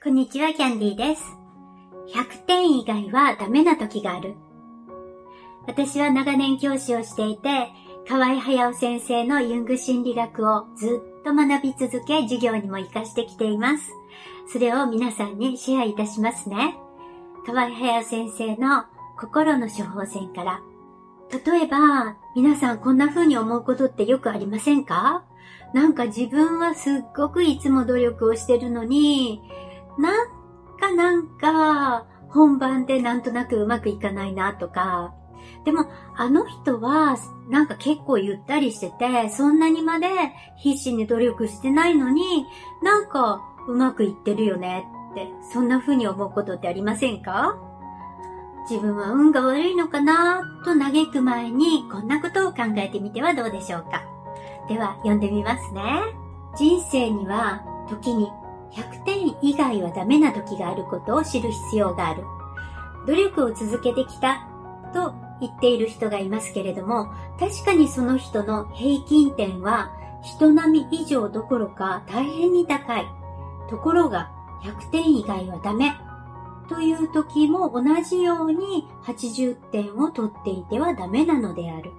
こんにちは、キャンディーです。100点以外はダメな時がある。私は長年教師をしていて、河合隼先生のユング心理学をずっと学び続け、授業にも活かしてきています。それを皆さんにシェアいたしますね。河合隼先生の心の処方箋から。例えば、皆さんこんな風に思うことってよくありませんか？なんか自分はすっごくいつも努力をしてるのに、なんかなんか、本番でなんとなくうまくいかないなとか、でも、あの人は、なんか結構ゆったりしてて、そんなにまで必死に努力してないのに、なんかうまくいってるよねって、そんな風に思うことってありませんか？自分は運が悪いのかなと嘆く前に、こんなことを考えてみてはどうでしょうか？では、読んでみますね。人生には、時に100点以外はダメな時があることを知る必要がある。努力を続けてきたと言っている人がいますけれども、確かにその人の平均点は人並み以上どころか大変に高い。ところが100点以外はダメ。という時も同じように80点を取っていてはダメなのである。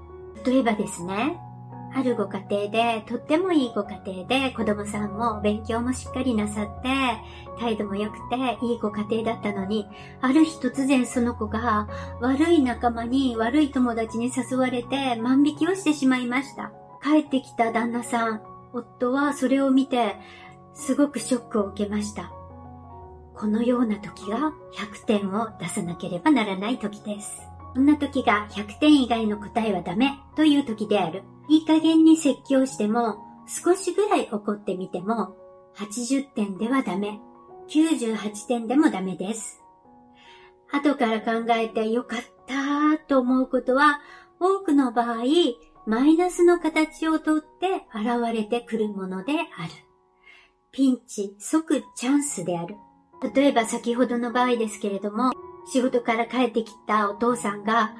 例えばですね、あるご家庭で、とってもいいご家庭で、子供さんも勉強もしっかりなさって、態度も良くて、いいご家庭だったのに、ある日突然その子が、悪い仲間に悪い友達に誘われて万引きをしてしまいました。帰ってきた旦那さん、夫はそれを見て、すごくショックを受けました。このような時が100点を出さなければならない時です。こんな時が100点以外の答えはダメという時である。いい加減に説教しても、少しぐらい怒ってみても、80点ではダメ。98点でもダメです。後から考えてよかったと思うことは、多くの場合、マイナスの形をとって現れてくるものである。ピンチ、即チャンスである。例えば先ほどの場合ですけれども、仕事から帰ってきたお父さんが、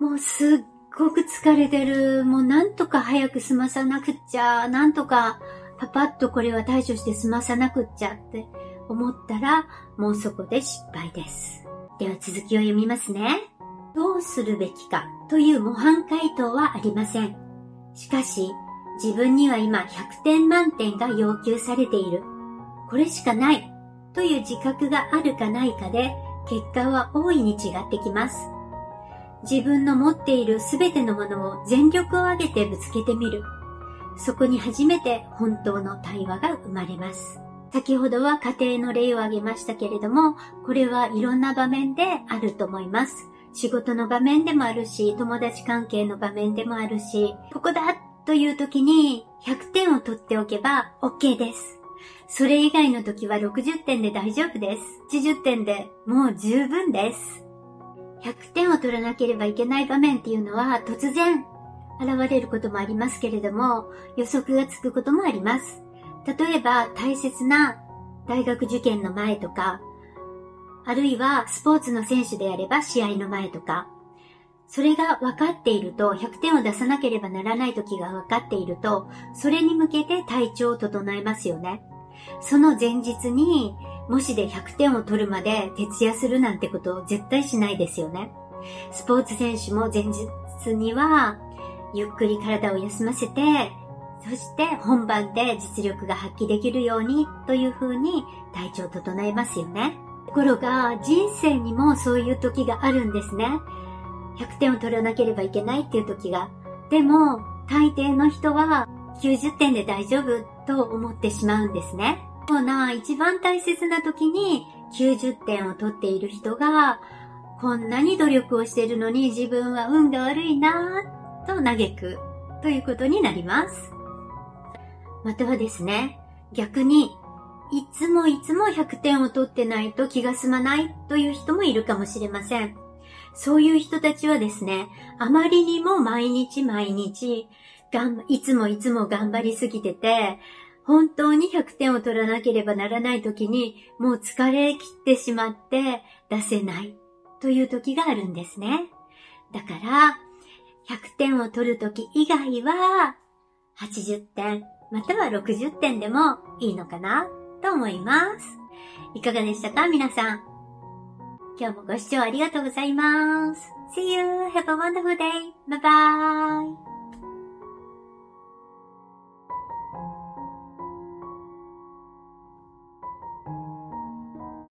もうすっごく疲れてる。もうなんとか早く済まさなくっちゃ。なんとかパパッとこれは対処して済まさなくっちゃって思ったら、もうそこで失敗です。では続きを読みますね。どうするべきかという模範回答はありません。しかし、自分には今100点満点が要求されている。これしかないという自覚があるかないかで結果は大いに違ってきます。自分の持っているすべてのものを全力を挙げてぶつけてみる。そこに初めて本当の対話が生まれます。先ほどは家庭の例を挙げましたけれども、これはいろんな場面であると思います。仕事の場面でもあるし、友達関係の場面でもあるし、ここだという時に100点を取っておけば OK です。それ以外の時は60点で大丈夫です。80点でもう十分です。100点を取らなければいけない場面っていうのは突然現れることもありますけれども、予測がつくこともあります。例えば大切な大学受験の前とか、あるいはスポーツの選手であれば試合の前とか、それが分かっていると、100点を出さなければならない時が分かっていると、それに向けて体調を整えますよね。その前日に、もしで100点を取るまで徹夜するなんてことを絶対しないですよね。スポーツ選手も前日には、ゆっくり体を休ませて、そして本番で実力が発揮できるようにという風に体調を整えますよね。ところが人生にもそういう時があるんですね。100点を取らなければいけないっていう時が。でも、大抵の人は90点で大丈夫と思ってしまうんですね。そうな一番大切な時に90点を取っている人が、こんなに努力をしているのに自分は運が悪いなぁと嘆くということになります。またはですね、逆に、いつもいつも100点を取ってないと気が済まないという人もいるかもしれません。そういう人たちはですね、あまりにも毎日毎日がん、いつもいつも頑張りすぎてて、本当に100点を取らなければならない時に、もう疲れ切ってしまって出せないという時があるんですね。だから、100点を取る時以外は、80点、または60点でもいいのかなと思います。いかがでしたか皆さん。今日もご視聴ありがとうございます。See you! Have a wonderful day! Bye bye!